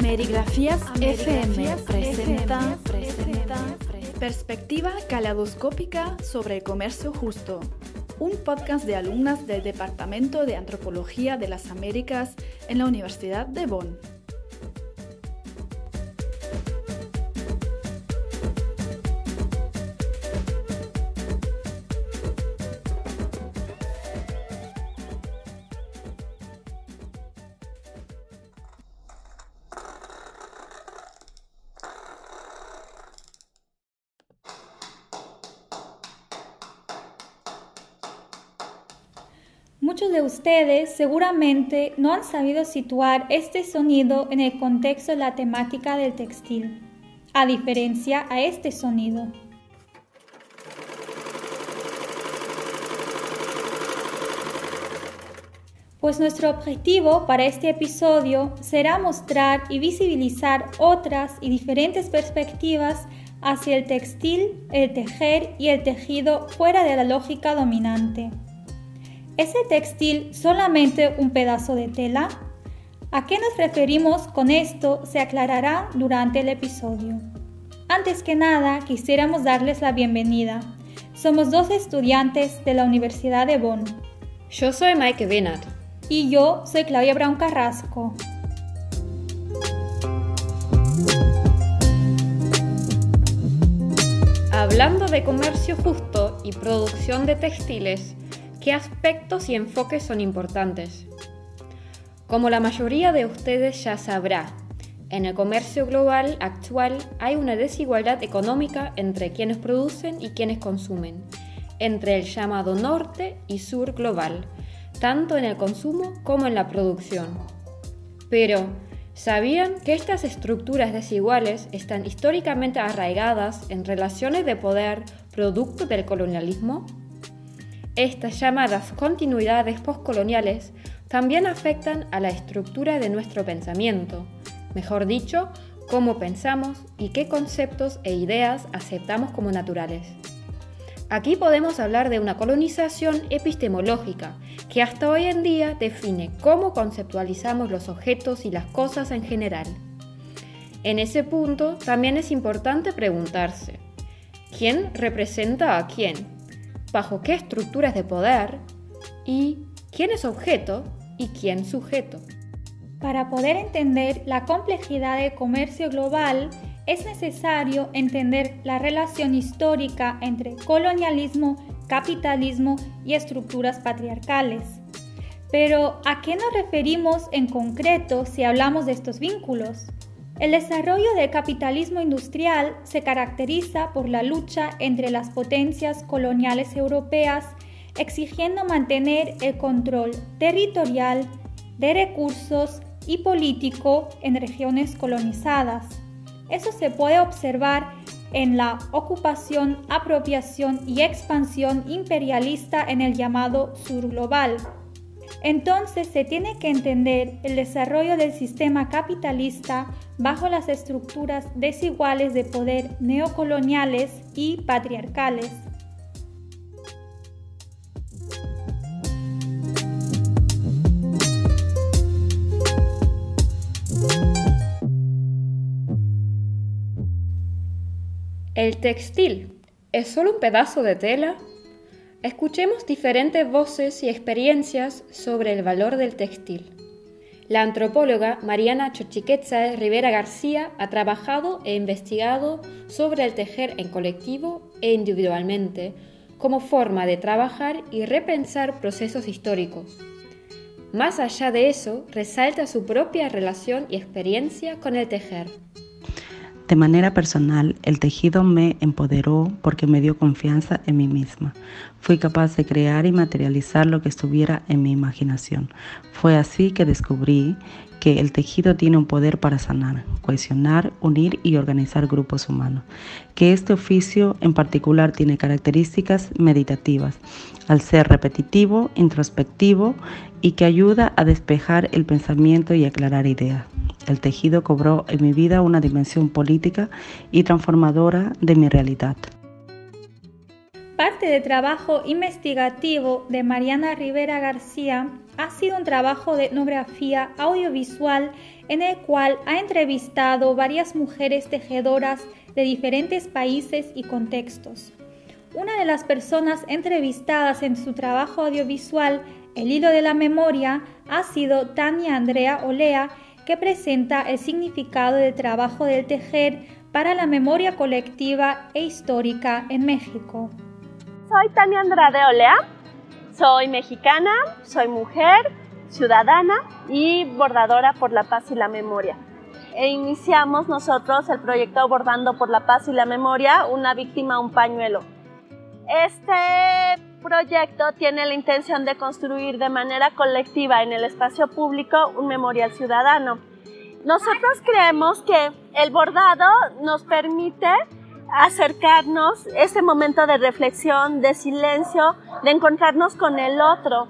Amerigrafías FM presenta, presenta Perspectiva Caladoscópica sobre el Comercio Justo, un podcast de alumnas del Departamento de Antropología de las Américas en la Universidad de Bonn. Seguramente no han sabido situar este sonido en el contexto de la temática del textil, a diferencia a este sonido. Pues nuestro objetivo para este episodio será mostrar y visibilizar otras y diferentes perspectivas hacia el textil, el tejer y el tejido fuera de la lógica dominante. ¿Es el textil solamente un pedazo de tela? ¿A qué nos referimos con esto se aclarará durante el episodio. Antes que nada, quisiéramos darles la bienvenida. Somos dos estudiantes de la Universidad de Bonn. Yo soy Mike Benat. Y yo soy Claudia Brown Carrasco. Hablando de comercio justo y producción de textiles, ¿Qué aspectos y enfoques son importantes? Como la mayoría de ustedes ya sabrá, en el comercio global actual hay una desigualdad económica entre quienes producen y quienes consumen, entre el llamado norte y sur global, tanto en el consumo como en la producción. Pero, ¿sabían que estas estructuras desiguales están históricamente arraigadas en relaciones de poder producto del colonialismo? Estas llamadas continuidades postcoloniales también afectan a la estructura de nuestro pensamiento, mejor dicho, cómo pensamos y qué conceptos e ideas aceptamos como naturales. Aquí podemos hablar de una colonización epistemológica que hasta hoy en día define cómo conceptualizamos los objetos y las cosas en general. En ese punto también es importante preguntarse, ¿quién representa a quién? Bajo qué estructuras de poder y quién es objeto y quién sujeto. Para poder entender la complejidad del comercio global, es necesario entender la relación histórica entre colonialismo, capitalismo y estructuras patriarcales. Pero, ¿a qué nos referimos en concreto si hablamos de estos vínculos? El desarrollo del capitalismo industrial se caracteriza por la lucha entre las potencias coloniales europeas exigiendo mantener el control territorial de recursos y político en regiones colonizadas. Eso se puede observar en la ocupación, apropiación y expansión imperialista en el llamado sur global. Entonces se tiene que entender el desarrollo del sistema capitalista bajo las estructuras desiguales de poder neocoloniales y patriarcales. ¿El textil es solo un pedazo de tela? Escuchemos diferentes voces y experiencias sobre el valor del textil. La antropóloga Mariana Chochiquetza Rivera García ha trabajado e investigado sobre el tejer en colectivo e individualmente como forma de trabajar y repensar procesos históricos. Más allá de eso, resalta su propia relación y experiencia con el tejer. De manera personal, el tejido me empoderó porque me dio confianza en mí misma. Fui capaz de crear y materializar lo que estuviera en mi imaginación. Fue así que descubrí que el tejido tiene un poder para sanar, cohesionar, unir y organizar grupos humanos, que este oficio en particular tiene características meditativas, al ser repetitivo, introspectivo y que ayuda a despejar el pensamiento y aclarar ideas. El tejido cobró en mi vida una dimensión política y transformadora de mi realidad. Parte del trabajo investigativo de Mariana Rivera García ha sido un trabajo de etnografía audiovisual en el cual ha entrevistado varias mujeres tejedoras de diferentes países y contextos. Una de las personas entrevistadas en su trabajo audiovisual, El hilo de la memoria, ha sido Tania Andrea Olea, que presenta el significado del trabajo del tejer para la memoria colectiva e histórica en México. Soy Tania Andrade Olea, soy mexicana, soy mujer, ciudadana y bordadora por la paz y la memoria. E iniciamos nosotros el proyecto Bordando por la paz y la memoria, una víctima, un pañuelo. Este proyecto tiene la intención de construir de manera colectiva en el espacio público un memorial ciudadano. Nosotros creemos que el bordado nos permite acercarnos, ese momento de reflexión, de silencio, de encontrarnos con el otro.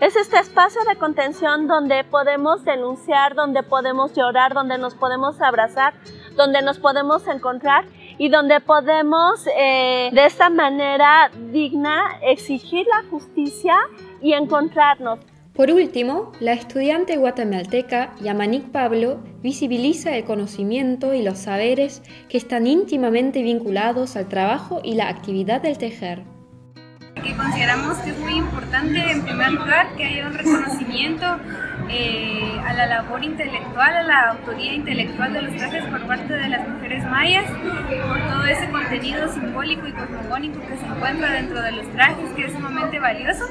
Es este espacio de contención donde podemos denunciar, donde podemos llorar, donde nos podemos abrazar, donde nos podemos encontrar y donde podemos eh, de esta manera digna exigir la justicia y encontrarnos. Por último, la estudiante guatemalteca Yamanik Pablo visibiliza el conocimiento y los saberes que están íntimamente vinculados al trabajo y la actividad del tejer. Que consideramos que es muy importante, en primer lugar, que haya un reconocimiento eh, a la labor intelectual, a la autoría intelectual de los trajes por parte de las mujeres mayas, por todo ese contenido simbólico y cosmogónico que se encuentra dentro de los trajes, que es sumamente valioso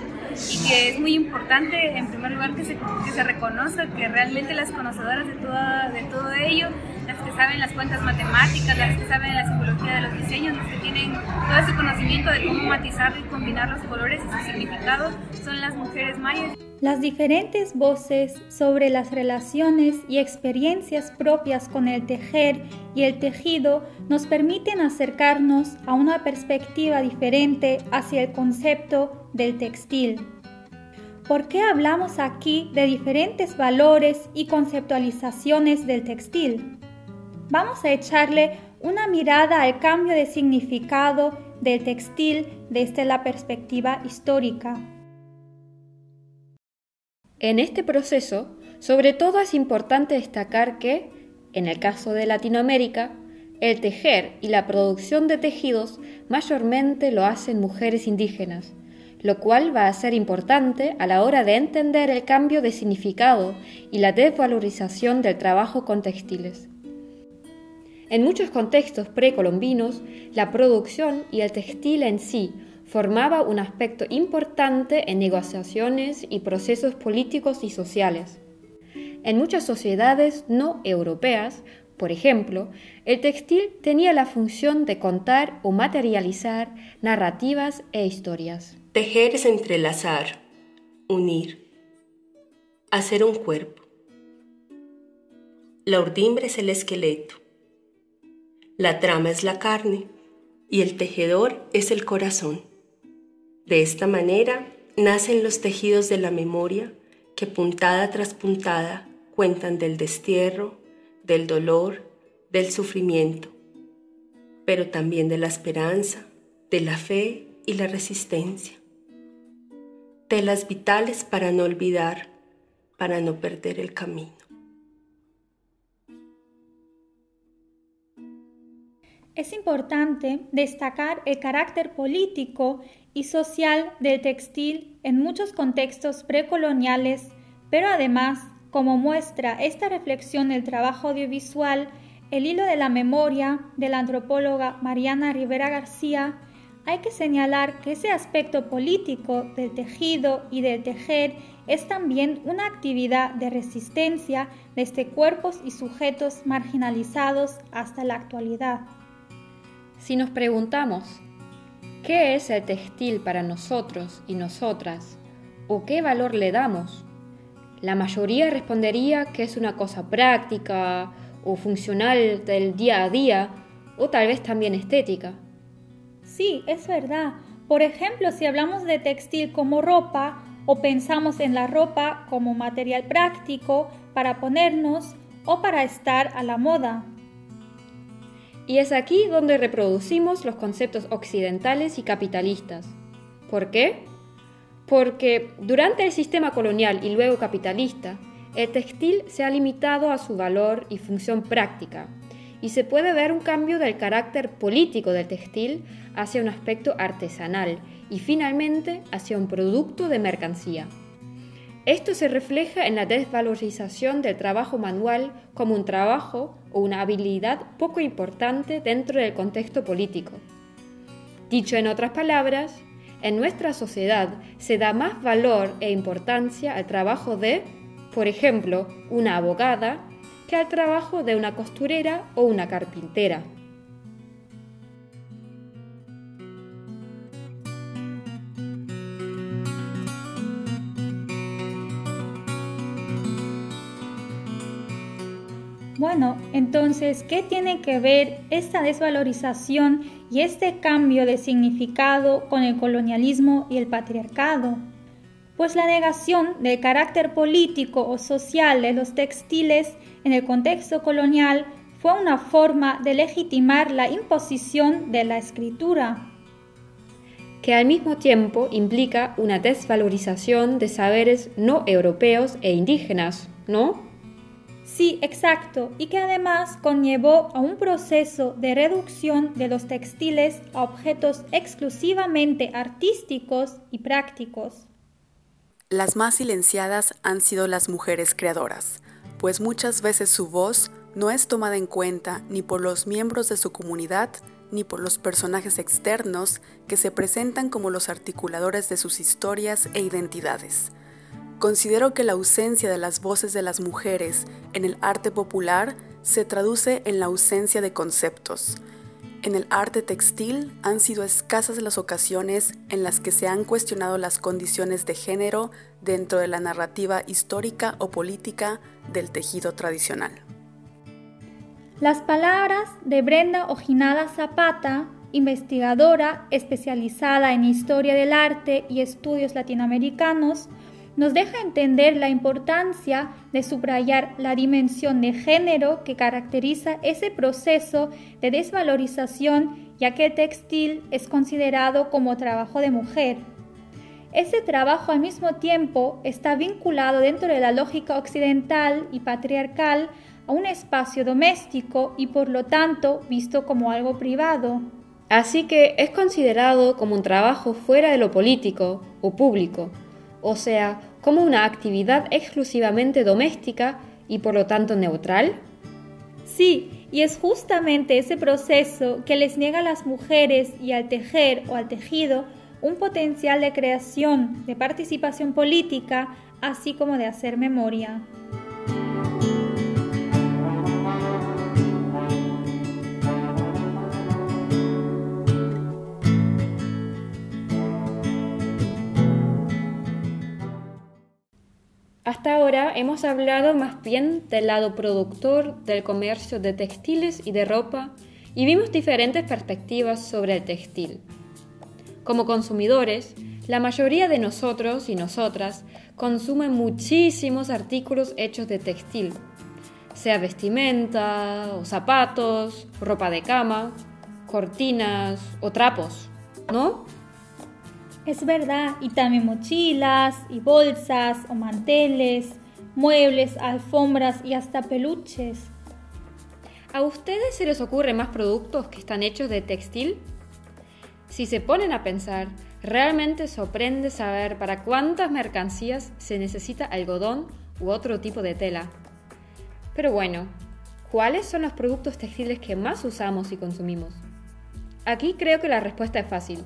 y que es muy importante, en primer lugar, que se, que se reconozca que realmente las conocedoras de, toda, de todo ello, saben las cuentas matemáticas, las que saben la simbología de los diseños, las que tienen todo ese conocimiento de cómo matizar y combinar los colores y su significado, son las mujeres mayas. Las diferentes voces sobre las relaciones y experiencias propias con el tejer y el tejido nos permiten acercarnos a una perspectiva diferente hacia el concepto del textil. ¿Por qué hablamos aquí de diferentes valores y conceptualizaciones del textil? Vamos a echarle una mirada al cambio de significado del textil desde la perspectiva histórica. En este proceso, sobre todo es importante destacar que, en el caso de Latinoamérica, el tejer y la producción de tejidos mayormente lo hacen mujeres indígenas, lo cual va a ser importante a la hora de entender el cambio de significado y la desvalorización del trabajo con textiles. En muchos contextos precolombinos, la producción y el textil en sí formaba un aspecto importante en negociaciones y procesos políticos y sociales. En muchas sociedades no europeas, por ejemplo, el textil tenía la función de contar o materializar narrativas e historias. Tejer es entrelazar, unir, hacer un cuerpo. La urdimbre es el esqueleto, la trama es la carne y el tejedor es el corazón. De esta manera nacen los tejidos de la memoria que puntada tras puntada cuentan del destierro, del dolor, del sufrimiento, pero también de la esperanza, de la fe y la resistencia. Telas vitales para no olvidar, para no perder el camino. Es importante destacar el carácter político y social del textil en muchos contextos precoloniales, pero además, como muestra esta reflexión del trabajo audiovisual, el hilo de la memoria de la antropóloga Mariana Rivera García, hay que señalar que ese aspecto político del tejido y del tejer es también una actividad de resistencia desde cuerpos y sujetos marginalizados hasta la actualidad. Si nos preguntamos, ¿qué es el textil para nosotros y nosotras? ¿O qué valor le damos? La mayoría respondería que es una cosa práctica o funcional del día a día o tal vez también estética. Sí, es verdad. Por ejemplo, si hablamos de textil como ropa o pensamos en la ropa como material práctico para ponernos o para estar a la moda. Y es aquí donde reproducimos los conceptos occidentales y capitalistas. ¿Por qué? Porque durante el sistema colonial y luego capitalista, el textil se ha limitado a su valor y función práctica, y se puede ver un cambio del carácter político del textil hacia un aspecto artesanal y finalmente hacia un producto de mercancía. Esto se refleja en la desvalorización del trabajo manual como un trabajo o una habilidad poco importante dentro del contexto político. Dicho en otras palabras, en nuestra sociedad se da más valor e importancia al trabajo de, por ejemplo, una abogada, que al trabajo de una costurera o una carpintera. Bueno, entonces, ¿qué tiene que ver esta desvalorización y este cambio de significado con el colonialismo y el patriarcado? Pues la negación del carácter político o social de los textiles en el contexto colonial fue una forma de legitimar la imposición de la escritura. Que al mismo tiempo implica una desvalorización de saberes no europeos e indígenas, ¿no? Sí, exacto, y que además conllevó a un proceso de reducción de los textiles a objetos exclusivamente artísticos y prácticos. Las más silenciadas han sido las mujeres creadoras, pues muchas veces su voz no es tomada en cuenta ni por los miembros de su comunidad ni por los personajes externos que se presentan como los articuladores de sus historias e identidades. Considero que la ausencia de las voces de las mujeres en el arte popular se traduce en la ausencia de conceptos. En el arte textil han sido escasas las ocasiones en las que se han cuestionado las condiciones de género dentro de la narrativa histórica o política del tejido tradicional. Las palabras de Brenda Ojinada Zapata, investigadora especializada en historia del arte y estudios latinoamericanos, nos deja entender la importancia de subrayar la dimensión de género que caracteriza ese proceso de desvalorización ya que el textil es considerado como trabajo de mujer. Ese trabajo al mismo tiempo está vinculado dentro de la lógica occidental y patriarcal a un espacio doméstico y por lo tanto visto como algo privado. Así que es considerado como un trabajo fuera de lo político o público, o sea, como una actividad exclusivamente doméstica y por lo tanto neutral? Sí, y es justamente ese proceso que les niega a las mujeres y al tejer o al tejido un potencial de creación, de participación política, así como de hacer memoria. Hasta ahora hemos hablado más bien del lado productor del comercio de textiles y de ropa y vimos diferentes perspectivas sobre el textil. Como consumidores, la mayoría de nosotros y nosotras consumen muchísimos artículos hechos de textil, sea vestimenta o zapatos, ropa de cama, cortinas o trapos, ¿no? Es verdad, y también mochilas y bolsas o manteles, muebles, alfombras y hasta peluches. ¿A ustedes se les ocurren más productos que están hechos de textil? Si se ponen a pensar, realmente sorprende saber para cuántas mercancías se necesita algodón u otro tipo de tela. Pero bueno, ¿cuáles son los productos textiles que más usamos y consumimos? Aquí creo que la respuesta es fácil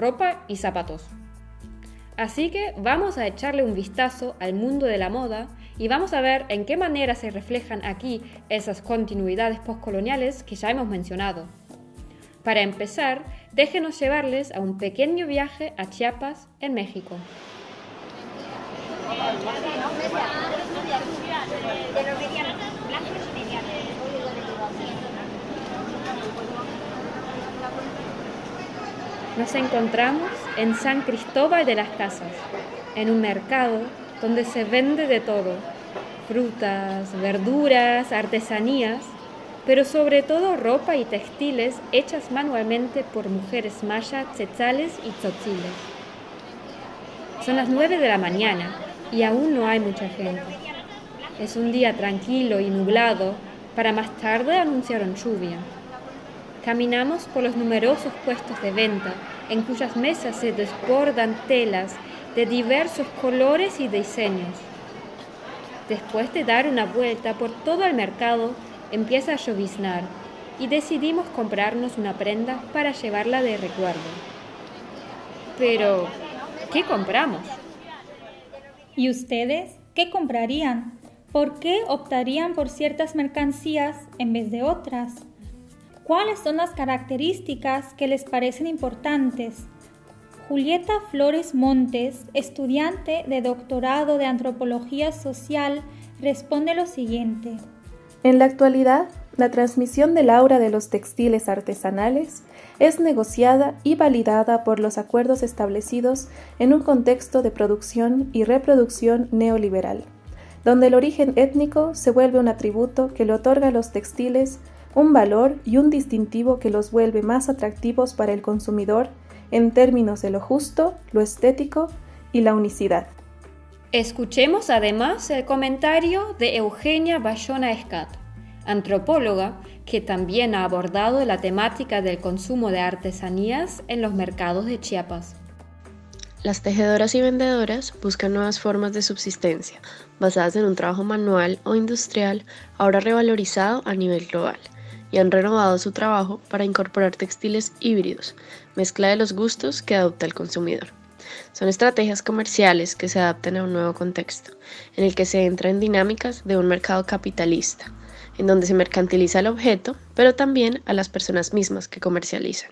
ropa y zapatos. Así que vamos a echarle un vistazo al mundo de la moda y vamos a ver en qué manera se reflejan aquí esas continuidades postcoloniales que ya hemos mencionado. Para empezar, déjenos llevarles a un pequeño viaje a Chiapas, en México. Nos encontramos en San Cristóbal de las Casas, en un mercado donde se vende de todo, frutas, verduras, artesanías, pero sobre todo ropa y textiles hechas manualmente por mujeres mayas, tzetzales y tzotziles. Son las nueve de la mañana y aún no hay mucha gente. Es un día tranquilo y nublado, para más tarde anunciaron lluvia. Caminamos por los numerosos puestos de venta, en cuyas mesas se desbordan telas de diversos colores y diseños. Después de dar una vuelta por todo el mercado, empieza a lloviznar y decidimos comprarnos una prenda para llevarla de recuerdo. Pero, ¿qué compramos? ¿Y ustedes qué comprarían? ¿Por qué optarían por ciertas mercancías en vez de otras? ¿Cuáles son las características que les parecen importantes? Julieta Flores Montes, estudiante de doctorado de Antropología Social, responde lo siguiente. En la actualidad, la transmisión del aura de los textiles artesanales es negociada y validada por los acuerdos establecidos en un contexto de producción y reproducción neoliberal, donde el origen étnico se vuelve un atributo que le otorga a los textiles un valor y un distintivo que los vuelve más atractivos para el consumidor en términos de lo justo, lo estético y la unicidad. Escuchemos además el comentario de Eugenia Bayona Escat, antropóloga que también ha abordado la temática del consumo de artesanías en los mercados de Chiapas. Las tejedoras y vendedoras buscan nuevas formas de subsistencia, basadas en un trabajo manual o industrial, ahora revalorizado a nivel global y han renovado su trabajo para incorporar textiles híbridos, mezcla de los gustos que adopta el consumidor. Son estrategias comerciales que se adaptan a un nuevo contexto, en el que se entra en dinámicas de un mercado capitalista, en donde se mercantiliza el objeto, pero también a las personas mismas que comercializan.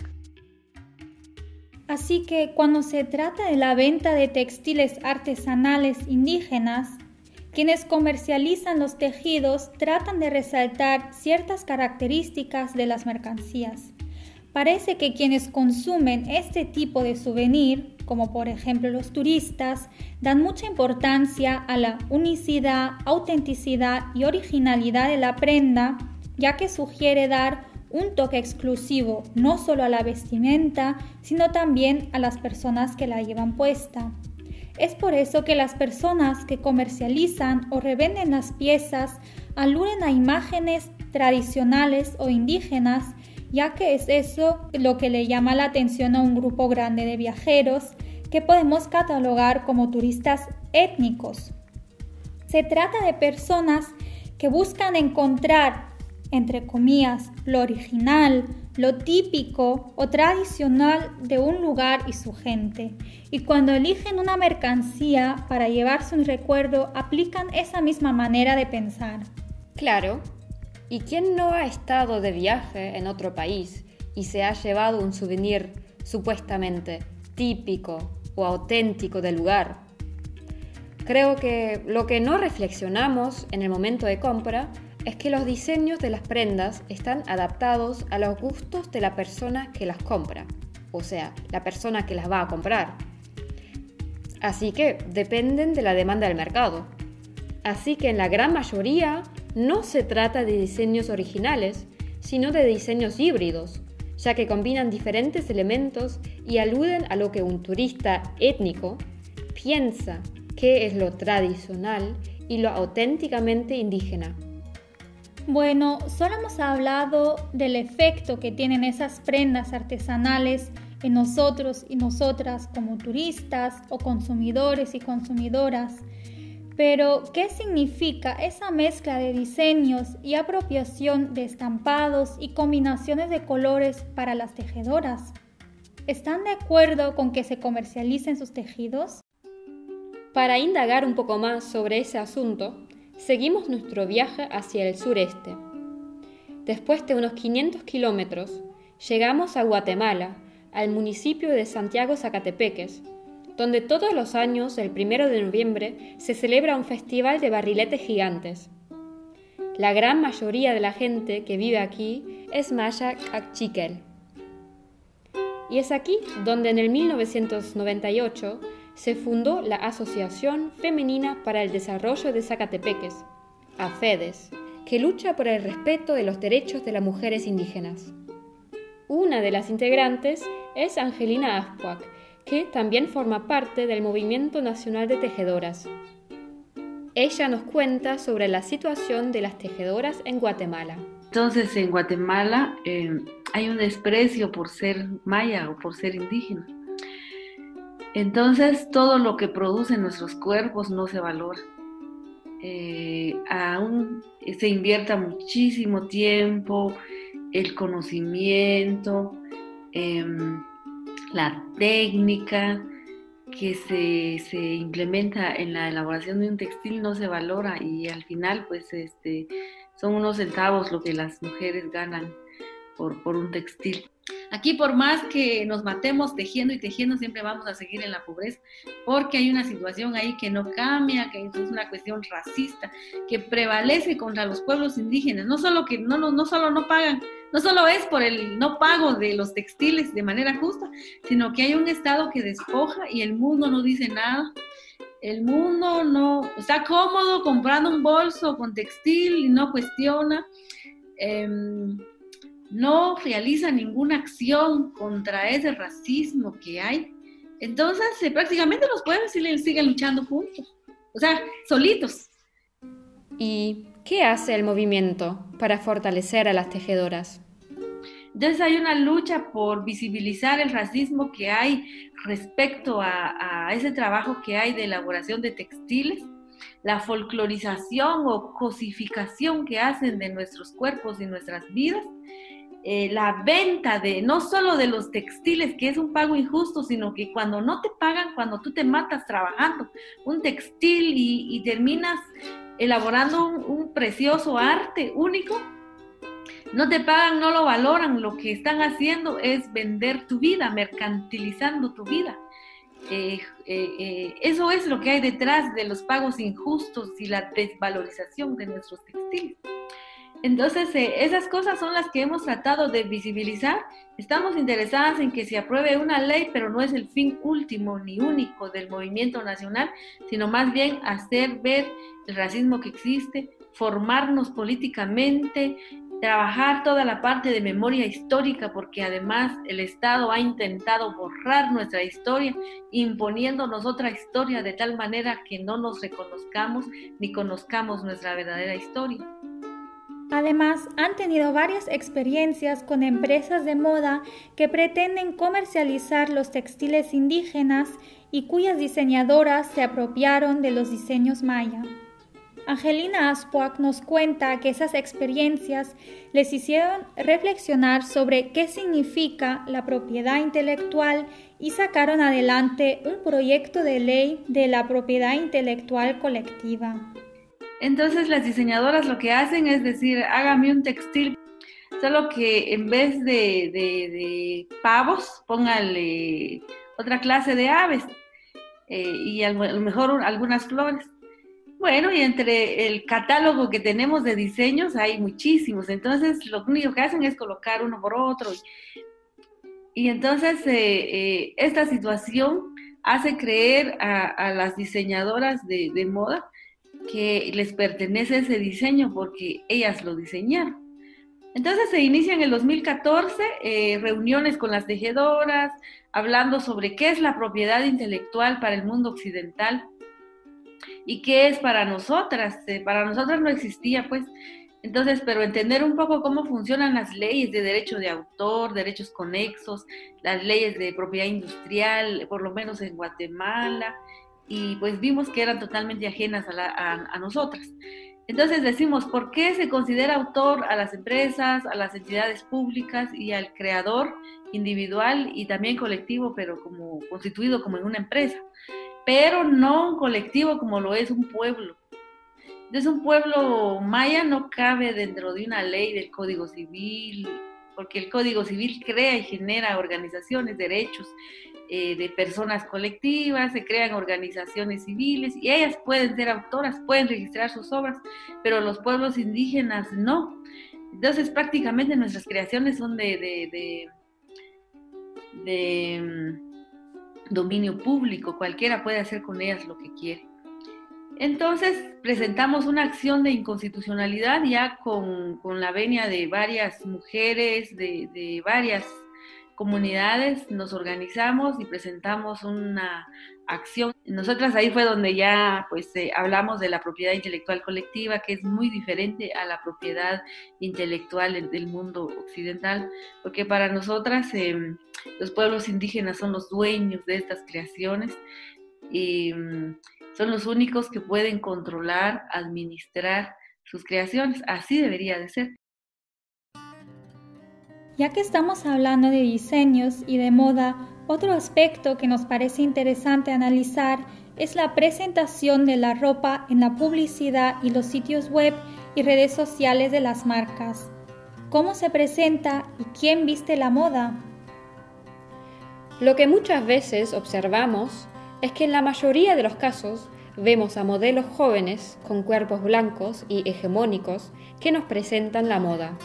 Así que cuando se trata de la venta de textiles artesanales indígenas, quienes comercializan los tejidos tratan de resaltar ciertas características de las mercancías. Parece que quienes consumen este tipo de souvenir, como por ejemplo los turistas, dan mucha importancia a la unicidad, autenticidad y originalidad de la prenda, ya que sugiere dar un toque exclusivo no solo a la vestimenta, sino también a las personas que la llevan puesta. Es por eso que las personas que comercializan o revenden las piezas aluden a imágenes tradicionales o indígenas, ya que es eso lo que le llama la atención a un grupo grande de viajeros que podemos catalogar como turistas étnicos. Se trata de personas que buscan encontrar, entre comillas, lo original, lo típico o tradicional de un lugar y su gente. Y cuando eligen una mercancía para llevarse un recuerdo, aplican esa misma manera de pensar. Claro. ¿Y quién no ha estado de viaje en otro país y se ha llevado un souvenir supuestamente típico o auténtico del lugar? Creo que lo que no reflexionamos en el momento de compra es que los diseños de las prendas están adaptados a los gustos de la persona que las compra, o sea, la persona que las va a comprar. Así que dependen de la demanda del mercado. Así que en la gran mayoría no se trata de diseños originales, sino de diseños híbridos, ya que combinan diferentes elementos y aluden a lo que un turista étnico piensa que es lo tradicional y lo auténticamente indígena. Bueno, solo hemos hablado del efecto que tienen esas prendas artesanales en nosotros y nosotras como turistas o consumidores y consumidoras. Pero, ¿qué significa esa mezcla de diseños y apropiación de estampados y combinaciones de colores para las tejedoras? ¿Están de acuerdo con que se comercialicen sus tejidos? Para indagar un poco más sobre ese asunto, seguimos nuestro viaje hacia el sureste. Después de unos 500 kilómetros, llegamos a Guatemala, al municipio de Santiago Zacatepeques, donde todos los años, el primero de noviembre, se celebra un festival de barriletes gigantes. La gran mayoría de la gente que vive aquí es maya cachiquel. Y es aquí donde en el 1998 se fundó la Asociación Femenina para el Desarrollo de Zacatepeques, AFEDES, que lucha por el respeto de los derechos de las mujeres indígenas. Una de las integrantes es Angelina Aspuac, que también forma parte del Movimiento Nacional de Tejedoras. Ella nos cuenta sobre la situación de las tejedoras en Guatemala. Entonces, en Guatemala eh, hay un desprecio por ser maya o por ser indígena. Entonces, todo lo que producen nuestros cuerpos no se valora. Eh, aún se invierta muchísimo tiempo, el conocimiento, em, la técnica que se, se, implementa en la elaboración de un textil no se valora y al final pues este, son unos centavos lo que las mujeres ganan por, por un textil. Aquí por más que nos matemos tejiendo y tejiendo, siempre vamos a seguir en la pobreza, porque hay una situación ahí que no cambia, que es una cuestión racista, que prevalece contra los pueblos indígenas. No solo que no, no, solo no pagan, no solo es por el no pago de los textiles de manera justa, sino que hay un Estado que despoja y el mundo no dice nada. El mundo no está cómodo comprando un bolso con textil y no cuestiona. Em, no realiza ninguna acción contra ese racismo que hay, entonces eh, prácticamente los pueblos siguen luchando juntos, o sea, solitos. ¿Y qué hace el movimiento para fortalecer a las tejedoras? Entonces hay una lucha por visibilizar el racismo que hay respecto a, a ese trabajo que hay de elaboración de textiles, la folclorización o cosificación que hacen de nuestros cuerpos y nuestras vidas eh, la venta de no solo de los textiles, que es un pago injusto, sino que cuando no te pagan, cuando tú te matas trabajando un textil y, terminas elaborando un, precioso arte único, no te pagan, no lo valoran, lo que están haciendo es vender tu vida, mercantilizando tu vida. Eh, eh, eso es lo que hay detrás de los pagos injustos y la desvalorización de nuestros textiles. Entonces, eh, esas cosas son las que hemos tratado de visibilizar. Estamos interesadas en que se apruebe una ley, pero no es el fin último ni único del movimiento nacional, sino más bien hacer ver el racismo que existe, formarnos políticamente, trabajar toda la parte de memoria histórica, porque además el Estado ha intentado borrar nuestra historia, imponiéndonos otra historia de tal manera que no nos reconozcamos ni conozcamos nuestra verdadera historia. Además, han tenido varias experiencias con empresas de moda que pretenden comercializar los textiles indígenas y cuyas diseñadoras se apropiaron de los diseños maya. Angelina Aspuac nos cuenta que esas experiencias les hicieron reflexionar sobre qué significa la propiedad intelectual y sacaron adelante un proyecto de ley de la propiedad intelectual colectiva. Entonces las diseñadoras lo que hacen es decir, hágame un textil, solo que en vez de, pavos, póngale otra clase de aves eh, y a lo mejor algunas flores. Bueno, y entre el catálogo que tenemos de diseños hay muchísimos, entonces lo único que hacen es colocar uno por otro. Y, entonces eh, eh, esta situación hace creer a, las diseñadoras de, de moda que les pertenece ese diseño porque ellas lo diseñaron. Entonces se inicia en el 2014 eh, reuniones con las tejedoras, hablando sobre qué es la propiedad intelectual para el mundo occidental y qué es para nosotras. Eh, para nosotras no existía, pues. Entonces, pero entender un poco cómo funcionan las leyes de derecho de autor, derechos conexos, las leyes de propiedad industrial, por lo menos en Guatemala, y pues vimos que eran totalmente ajenas a, nosotras. Entonces decimos, ¿por qué se considera autor a las empresas, a las entidades públicas y al creador individual y también colectivo, pero como constituido como en una empresa? Pero no un colectivo como lo es un pueblo. Entonces un pueblo maya no cabe dentro de una ley del Código Civil, porque el Código Civil crea y genera organizaciones, derechos eh, de personas colectivas, se crean organizaciones civiles y ellas pueden ser autoras, pueden registrar sus obras, pero los pueblos indígenas no. Entonces prácticamente nuestras creaciones son de, de, mm, dominio público, cualquiera puede hacer con ellas lo que quiere. Entonces presentamos una acción de inconstitucionalidad ya con, la venia de varias mujeres, de, varias comunidades, nos organizamos y presentamos una acción. Nosotras ahí fue donde ya pues eh, hablamos de la propiedad intelectual colectiva, que es muy diferente a la propiedad intelectual del mundo occidental, porque para nosotras em, los pueblos indígenas son los dueños de estas creaciones y mm, son los únicos que pueden controlar, administrar sus creaciones. Así debería de ser. Ya que estamos hablando de diseños y de moda, otro aspecto que nos parece interesante analizar es la presentación de la ropa en la publicidad y los sitios web y redes sociales de las marcas. ¿Cómo se presenta y quién viste la moda? Lo que muchas veces observamos es que en la mayoría de los casos vemos a modelos jóvenes con cuerpos blancos y hegemónicos que nos presentan la moda.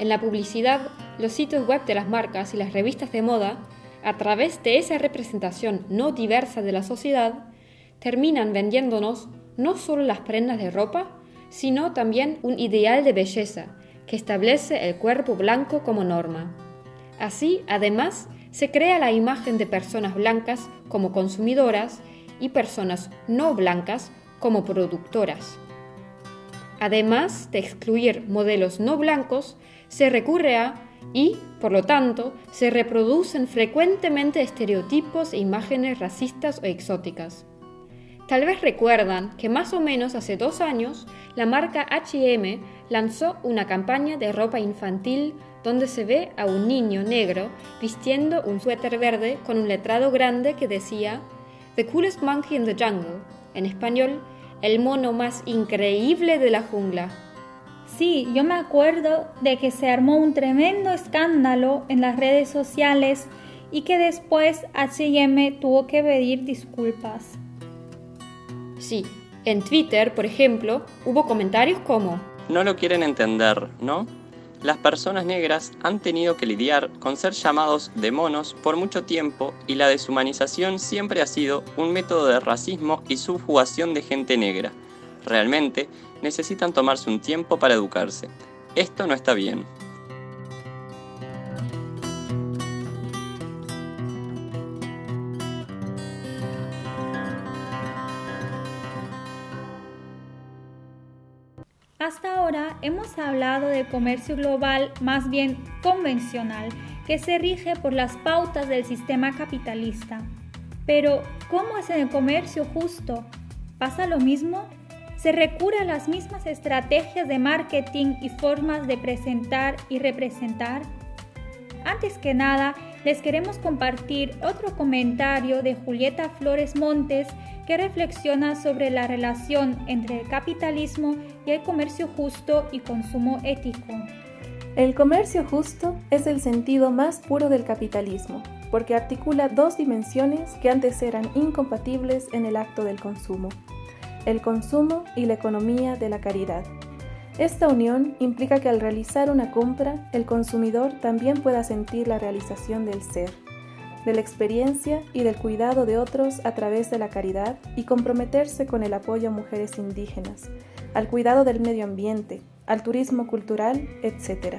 En la publicidad, los sitios web de las marcas y las revistas de moda, a través de esa representación no diversa de la sociedad, terminan vendiéndonos no solo las prendas de ropa, sino también un ideal de belleza que establece el cuerpo blanco como norma. Así, además, se crea la imagen de personas blancas como consumidoras y personas no blancas como productoras. Además de excluir modelos no blancos, se recurre a y, por lo tanto, se reproducen frecuentemente estereotipos e imágenes racistas o exóticas. Tal vez recuerdan que más o menos hace dos años la marca HM lanzó una campaña de ropa infantil donde se ve a un niño negro vistiendo un suéter verde con un letrado grande que decía The coolest monkey in the jungle, en español, el mono más increíble de la jungla. Sí, yo me acuerdo de que se armó un tremendo escándalo en las redes sociales y que después HM tuvo que pedir disculpas. Sí, en Twitter, por ejemplo, hubo comentarios como... No lo quieren entender, ¿no? las personas negras han tenido que lidiar con ser llamados de monos por mucho tiempo y la deshumanización siempre ha sido un método de racismo y subjugación de gente negra. Realmente necesitan tomarse un tiempo para educarse. Esto no está bien. Hasta ahora hemos hablado de comercio global más bien convencional, que se rige por las pautas del sistema capitalista. Pero, ¿cómo es el comercio justo? ¿Pasa lo mismo? ¿Se recurre a las mismas estrategias de marketing y formas de presentar y representar? Antes que nada, les queremos compartir otro comentario de Julieta Flores Montes que reflexiona sobre la relación entre el capitalismo y el comercio justo y consumo ético. El comercio justo es el sentido más puro del capitalismo, porque articula dos dimensiones que antes eran incompatibles en el acto del consumo, el consumo y la economía de la caridad. Esta unión implica que al realizar una compra, el consumidor también pueda sentir la realización del ser de la experiencia y del cuidado de otros a través de la caridad y comprometerse con el apoyo a mujeres indígenas, al cuidado del medio ambiente, al turismo cultural, etc.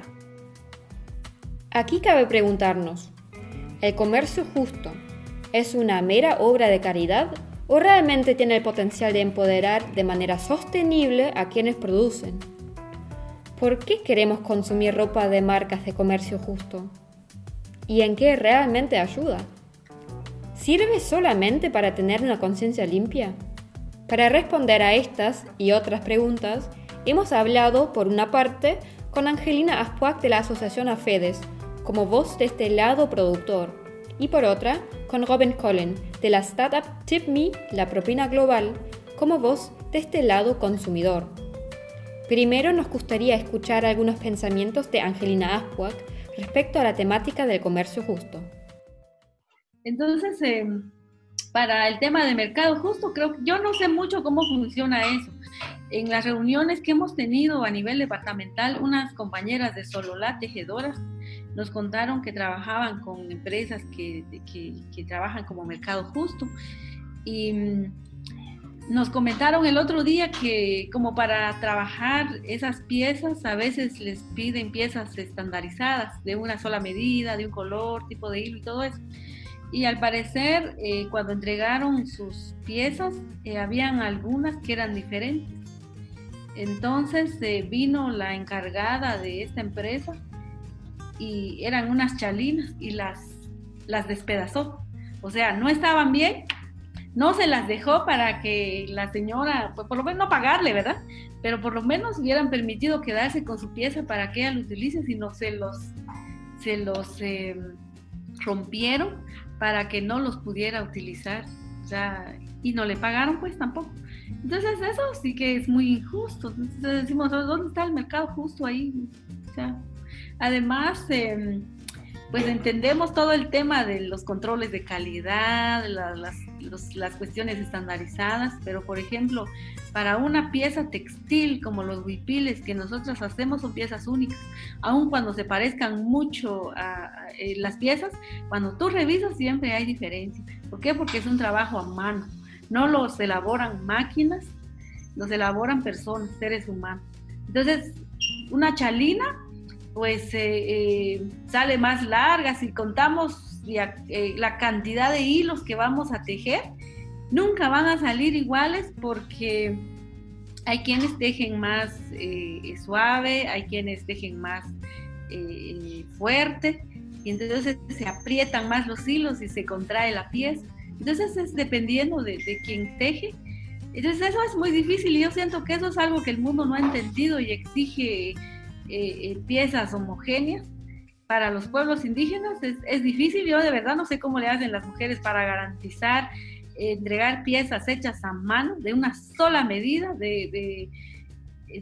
Aquí cabe preguntarnos, ¿el comercio justo es una mera obra de caridad o realmente tiene el potencial de empoderar de manera sostenible a quienes producen? ¿Por qué queremos consumir ropa de marcas de comercio justo? y en qué realmente ayuda. ¿Sirve solamente para tener una conciencia limpia? Para responder a estas y otras preguntas, hemos hablado, por una parte, con Angelina Aspuac de la Asociación AFEDES, como voz de este lado productor, y por otra, con Robin Cullen, de la startup TipMe, la propina global, como voz de este lado consumidor. Primero nos gustaría escuchar algunos pensamientos de Angelina Aspuac respecto a la temática del comercio justo. Entonces, em, para el tema de mercado justo, creo que yo no sé mucho cómo funciona eso. En las reuniones que hemos tenido a nivel departamental, unas compañeras de Solola Tejedoras nos contaron que trabajaban con empresas que, que, trabajan como mercado justo y mm, nos comentaron el otro día que como para trabajar esas piezas a veces les piden piezas estandarizadas de una sola medida, de un color, tipo de hilo y todo eso. Y al parecer eh, cuando entregaron sus piezas eh, habían algunas que eran diferentes. Entonces eh, vino la encargada de esta empresa y eran unas chalinas y las, las despedazó. O sea, no estaban bien no se las dejó para que la señora, pues por lo menos no pagarle, ¿verdad? Pero por lo menos hubieran permitido quedarse con su pieza para que ella lo utilice, sino se los, se los em, rompieron para que no los pudiera utilizar. O sea, y no le pagaron pues tampoco. Entonces eso sí que es muy injusto. Entonces decimos, ¿dónde está el mercado justo ahí? O sea, además... Eh, pues entendemos todo el tema de los controles de calidad, las, cuestiones estandarizadas, pero por ejemplo, para una pieza textil como los huipiles que nosotros hacemos son piezas únicas, aun cuando se parezcan mucho a, eh, las piezas, cuando tú revisas siempre hay diferencia. ¿Por qué? Porque es un trabajo a mano, no los elaboran máquinas, los elaboran personas, seres humanos. Entonces, una chalina pues eh, eh, sale más larga. Si contamos eh, la cantidad de hilos que vamos a tejer, nunca van a salir iguales porque hay quienes tejen más suave, hay quienes tejen más fuerte, y entonces se aprietan más los hilos y se contrae la pieza. Entonces es dependiendo de, de quien teje. Entonces eso es muy difícil y yo siento que eso es algo que el mundo no ha entendido y exige eh, eh, piezas homogéneas para los pueblos indígenas es, difícil. Yo de verdad no sé cómo le hacen las mujeres para garantizar eh, entregar piezas hechas a mano de una sola medida, de,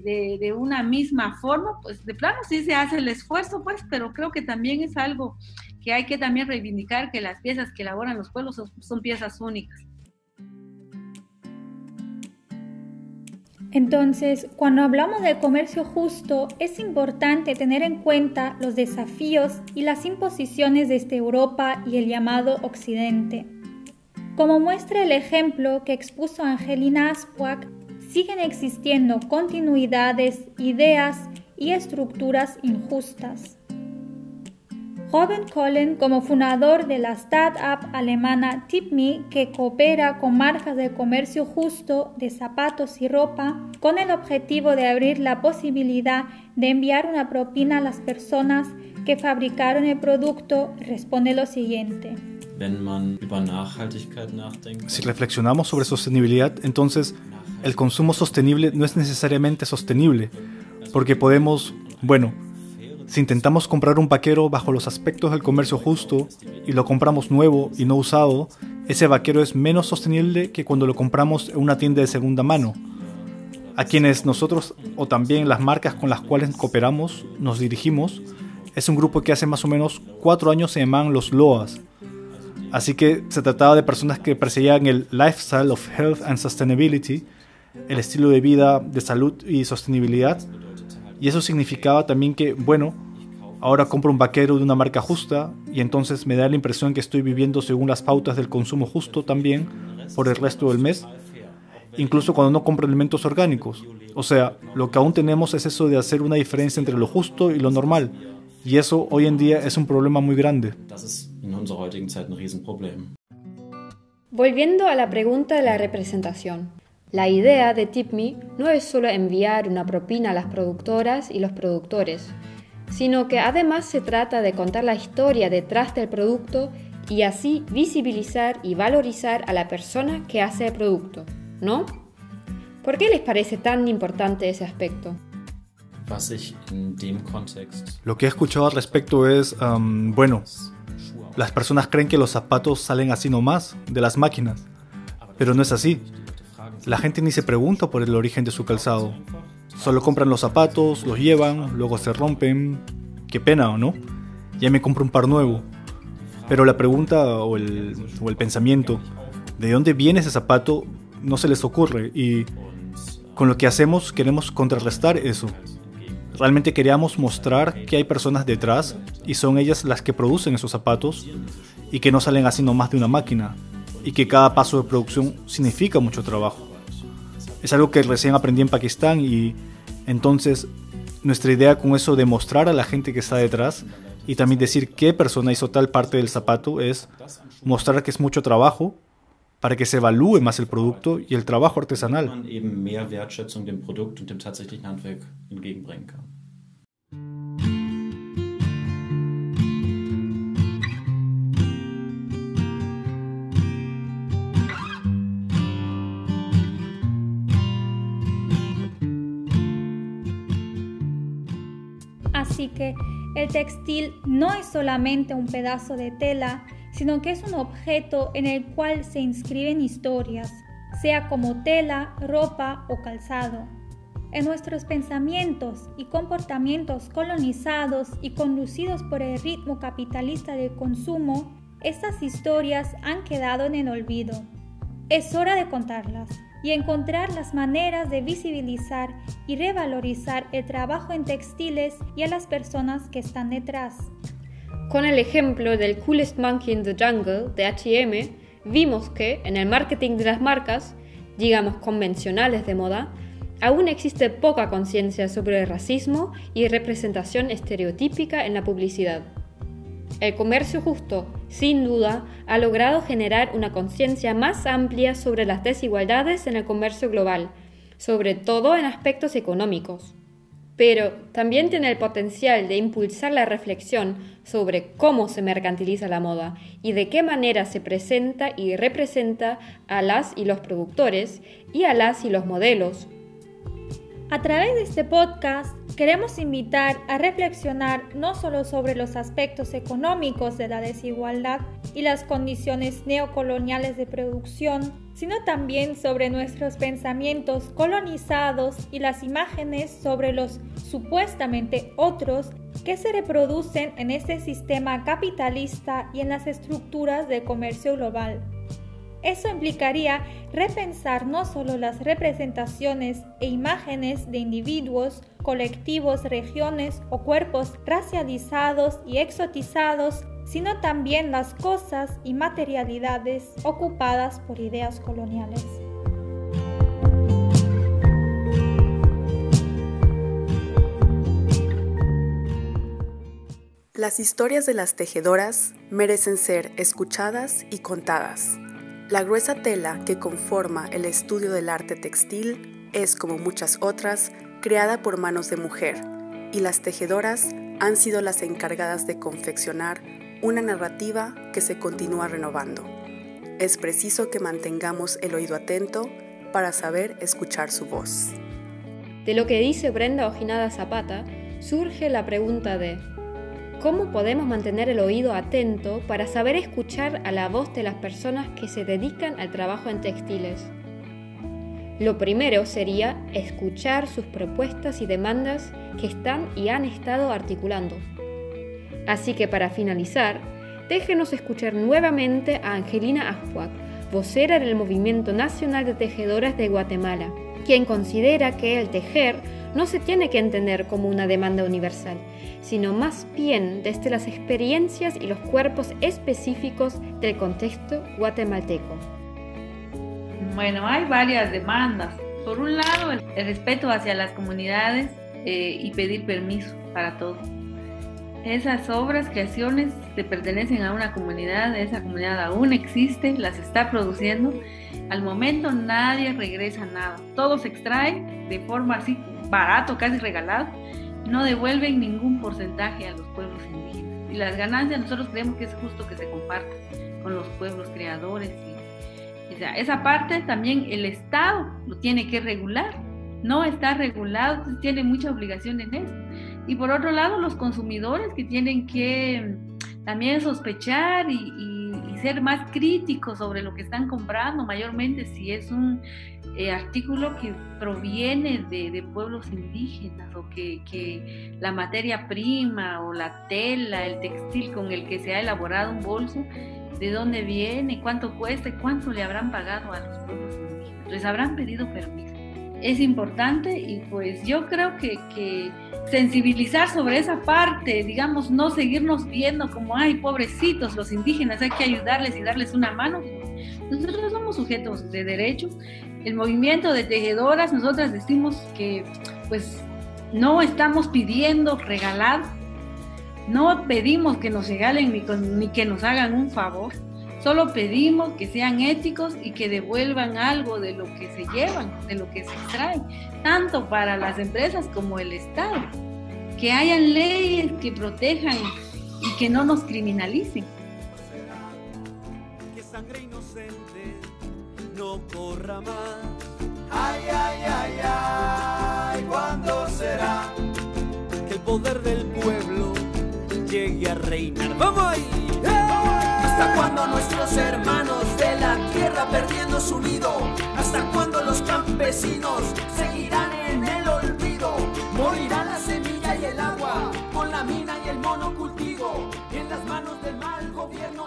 de, de, una misma forma. Pues de plano sí se hace el esfuerzo, pues, pero creo que también es algo que hay que también reivindicar que las piezas que elaboran los pueblos son piezas únicas. Entonces, cuando hablamos de comercio justo, es importante tener en cuenta los desafíos y las imposiciones desde Europa y el llamado Occidente. Como muestra el ejemplo que expuso Angelina Aspuac, siguen existiendo continuidades, ideas y estructuras injustas. Robin Collen, como fundador de la startup alemana TipMe, que coopera con marcas de comercio justo de zapatos y ropa, con el objetivo de abrir la posibilidad de enviar una propina a las personas que fabricaron el producto, responde lo siguiente. Si reflexionamos sobre sostenibilidad, entonces el consumo sostenible no es necesariamente sostenible, porque podemos, bueno, si intentamos comprar un vaquero bajo los aspectos del comercio justo y lo compramos nuevo y no usado, ese vaquero es menos sostenible que cuando lo compramos en una tienda de segunda mano. A quienes nosotros o también las marcas con las cuales cooperamos nos dirigimos es un grupo que hace más o menos cuatro años se llaman los LOAS. Así que se trataba de personas que perseguían el lifestyle of health and sustainability, el estilo de vida de salud y sostenibilidad, y eso significaba también que, bueno, ahora compro un vaquero de una marca justa y entonces me da la impresión que estoy viviendo según las pautas del consumo justo también por el resto del mes, incluso cuando no compro alimentos orgánicos. O sea, lo que aún tenemos es eso de hacer una diferencia entre lo justo y lo normal. Y eso hoy en día es un problema muy grande. Volviendo a la pregunta de la representación. La idea de TipMe no es solo enviar una propina a las productoras y los productores, sino que además se trata de contar la historia detrás del producto y así visibilizar y valorizar a la persona que hace el producto, ¿no? ¿Por qué les parece tan importante ese aspecto? Lo que he escuchado al respecto es, bueno, las personas creen que los zapatos salen así nomás de las máquinas, pero no es así. La gente ni se pregunta por el origen de su calzado. Solo compran los zapatos, los llevan, luego se rompen. Qué pena, ¿o no? Ya me compro un par nuevo. Pero la pregunta o el, o el pensamiento, ¿de dónde viene ese zapato? No se les ocurre y con lo que hacemos queremos contrarrestar eso. Realmente queríamos mostrar que hay personas detrás y son ellas las que producen esos zapatos y que no salen así nomás de una máquina y que cada paso de producción significa mucho trabajo. Es algo que recién aprendí en Pakistán y entonces nuestra idea con eso de mostrar a la gente que está detrás y también decir qué persona hizo tal parte del zapato es mostrar que es mucho trabajo para que se evalúe más el producto y el trabajo artesanal. El textil no es solamente un pedazo de tela, sino que es un objeto en el cual se inscriben historias, sea como tela, ropa o calzado. En nuestros pensamientos y comportamientos colonizados y conducidos por el ritmo capitalista del consumo, estas historias han quedado en el olvido. Es hora de contarlas y encontrar las maneras de visibilizar y revalorizar el trabajo en textiles y a las personas que están detrás. Con el ejemplo del Coolest Monkey in the Jungle de HM, vimos que en el marketing de las marcas, digamos convencionales de moda, aún existe poca conciencia sobre el racismo y representación estereotípica en la publicidad. El comercio justo, sin duda, ha logrado generar una conciencia más amplia sobre las desigualdades en el comercio global, sobre todo en aspectos económicos. Pero también tiene el potencial de impulsar la reflexión sobre cómo se mercantiliza la moda y de qué manera se presenta y representa a las y los productores y a las y los modelos. A través de este podcast queremos invitar a reflexionar no solo sobre los aspectos económicos de la desigualdad y las condiciones neocoloniales de producción, sino también sobre nuestros pensamientos colonizados y las imágenes sobre los supuestamente otros que se reproducen en este sistema capitalista y en las estructuras de comercio global. Eso implicaría repensar no solo las representaciones e imágenes de individuos, colectivos, regiones o cuerpos racializados y exotizados, sino también las cosas y materialidades ocupadas por ideas coloniales. Las historias de las tejedoras merecen ser escuchadas y contadas. La gruesa tela que conforma el estudio del arte textil es, como muchas otras, creada por manos de mujer, y las tejedoras han sido las encargadas de confeccionar una narrativa que se continúa renovando. Es preciso que mantengamos el oído atento para saber escuchar su voz. De lo que dice Brenda Ojinada Zapata, surge la pregunta de ¿Cómo podemos mantener el oído atento para saber escuchar a la voz de las personas que se dedican al trabajo en textiles? Lo primero sería escuchar sus propuestas y demandas que están y han estado articulando. Así que para finalizar, déjenos escuchar nuevamente a Angelina Ajuac, vocera del Movimiento Nacional de Tejedoras de Guatemala, quien considera que el tejer no se tiene que entender como una demanda universal, sino más bien desde las experiencias y los cuerpos específicos del contexto guatemalteco. Bueno, hay varias demandas. Por un lado, el, respeto hacia las comunidades eh, y pedir permiso para todo. Esas obras, creaciones, te pertenecen a una comunidad, esa comunidad aún existe, las está produciendo. Al momento nadie regresa nada, todo se extrae de forma así barato, casi regalado, no devuelven ningún porcentaje a los pueblos indígenas. Y las ganancias nosotros creemos que es justo que se compartan con los pueblos creadores. o sea, esa parte también el Estado lo tiene que regular. No está regulado, tiene mucha obligación en eso. Y por otro lado, los consumidores que tienen que también sospechar y, ser más críticos sobre lo que están comprando, mayormente si es un eh, artículo que proviene de, pueblos indígenas o que, la materia prima o la tela, el textil con el que se ha elaborado un bolso, de dónde viene, cuánto cuesta y cuánto le habrán pagado a los pueblos indígenas. Les habrán pedido permiso. Es importante y pues yo creo que, que sensibilizar sobre esa parte, digamos, no seguirnos viendo como, ay, pobrecitos los indígenas, hay que ayudarles y darles una mano, Nosotros somos sujetos de derechos. El movimiento de tejedoras, nosotras decimos que pues no estamos pidiendo regalar, no pedimos que nos regalen ni, ni que nos hagan un favor. Solo pedimos que sean éticos y que devuelvan algo de lo que se llevan, de lo que se extraen, tanto para las empresas como el Estado. Que hayan leyes que protejan y que no nos criminalicen. No corra más. Ay, ay, ay, ay, ¿cuándo será que el poder del pueblo llegue a reinar? ¡Vamos ahí! ¿Hasta cuándo nuestros hermanos de la tierra perdiendo su nido? ¿Hasta cuándo los campesinos seguirán en el olvido? Morirá la semilla y el agua, con la mina y el monocultivo, en las manos del mal gobierno